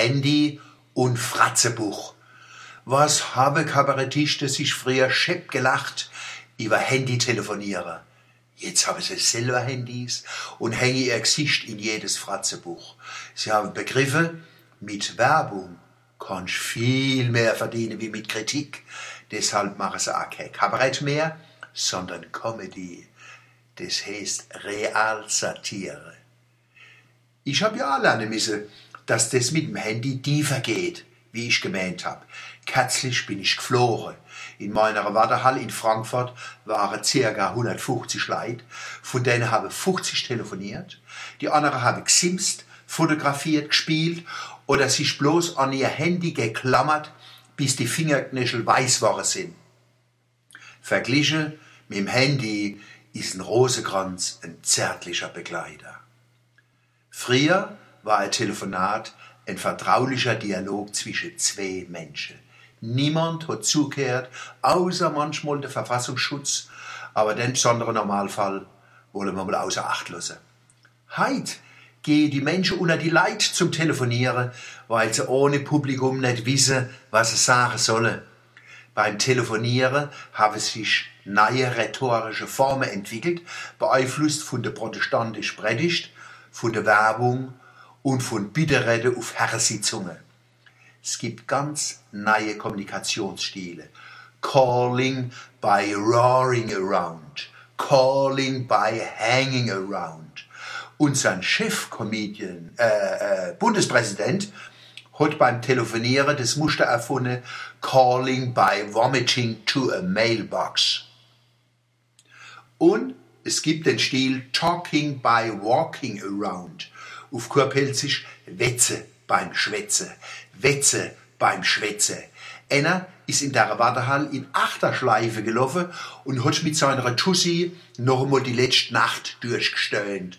Handy und Fratzebuch. Was habe Kabarettisten sich früher schepp gelacht über Handy telefonieren. Jetzt haben sie selber Handys und hängen ihr Gesicht in jedes Fratzebuch. Sie haben begriffen, mit Werbung kannst viel mehr verdienen wie mit Kritik. Deshalb machen sie auch kein Kabarett mehr, sondern Comedy. Das heißt Realsatire. Ich hab ja lernen müssen, dass das mit dem Handy tiefer geht, wie ich gemeint hab. Kätzlich bin ich geflogen. In meiner Wartehall in Frankfurt waren ca. 150 Leute, von denen habe 50 telefoniert, die anderen haben gesimst, fotografiert, gespielt oder sich bloß an ihr Handy geklammert, bis die Fingerknöchel weiß waren sind. Verglichen mit dem Handy ist ein Rosenkranz ein zärtlicher Begleiter. Früher war ein Telefonat ein vertraulicher Dialog zwischen zwei Menschen. Niemand hat zugehört, außer manchmal der Verfassungsschutz, aber den besonderen Normalfall wollen wir mal außer Acht lassen. Heute gehen die Menschen unter die Leid zum Telefonieren, weil sie ohne Publikum nicht wissen, was sie sagen sollen. Beim Telefonieren haben sich neue rhetorische Formen entwickelt, beeinflusst von der protestantischen Predigt, von der Werbung und von Bitterrede auf Herrensitzungen. Es gibt ganz neue Kommunikationsstile. Calling by roaring around. Calling by hanging around. Unser Chefcomedian, äh, äh, Bundespräsident, hat beim Telefonieren das Muster erfunden, Calling by vomiting to a mailbox. Und es gibt den Stil Talking by walking around. Auf Kurpelzisch Wetze beim Schwätze. Wetze beim Schwätze. Einer ist in der Wartehall in Achterschleife gelaufen und hat mit seiner Tussi noch einmal die letzte Nacht durchgestöhnt.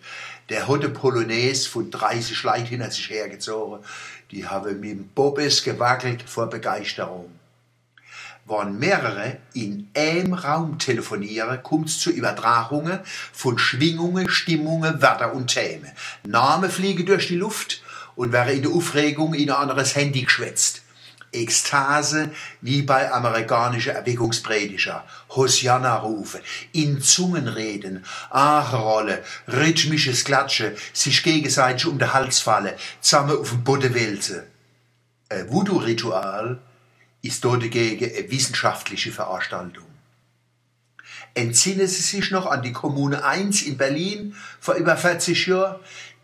Der hat eine Polonaise von 30 Leuten hinter sich hergezogen. Die haben mit dem Bobes gewackelt vor Begeisterung. Waren mehrere in einem Raum telefonieren, kommt es zu Übertragungen von Schwingungen, Stimmungen, Wörter und Themen. Namen fliegen durch die Luft und wäre in der Aufregung in ein anderes Handy geschwätzt. Ekstase wie bei amerikanischer Erweckungsprediger, Hosianna rufe, in Zungen reden, Acherrolle, rhythmisches Klatsche, sich gegenseitig um den Hals falle, zusammen auf dem Boden wälze. Ein Voodoo-Ritual ist dagegen eine wissenschaftliche Veranstaltung. Entsinnen Sie sich noch an die Kommune 1 in Berlin vor über 40 Jahren?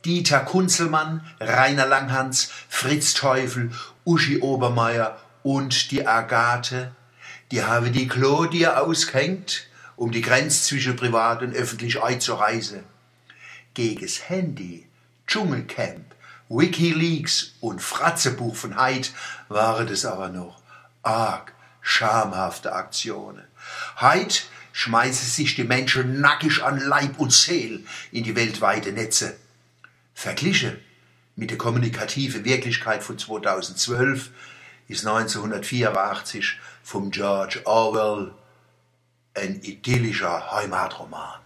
Dieter Kunzelmann, Rainer Langhans, Fritz Teufel, Uschi Obermeier und die Agathe, die haben die Claudia ausgehängt, um die Grenze zwischen privat und öffentlich einzureisen. Gegens Handy, Dschungelcamp, Wikileaks und Fratzebuch von Heid waren es aber noch arg schamhafte Aktionen. Heid schmeißen sich die Menschen nackig an Leib und Seel in die weltweite Netze. Verglichen mit der kommunikativen Wirklichkeit von 2012 ist 1984 vom George Orwell ein idyllischer Heimatroman.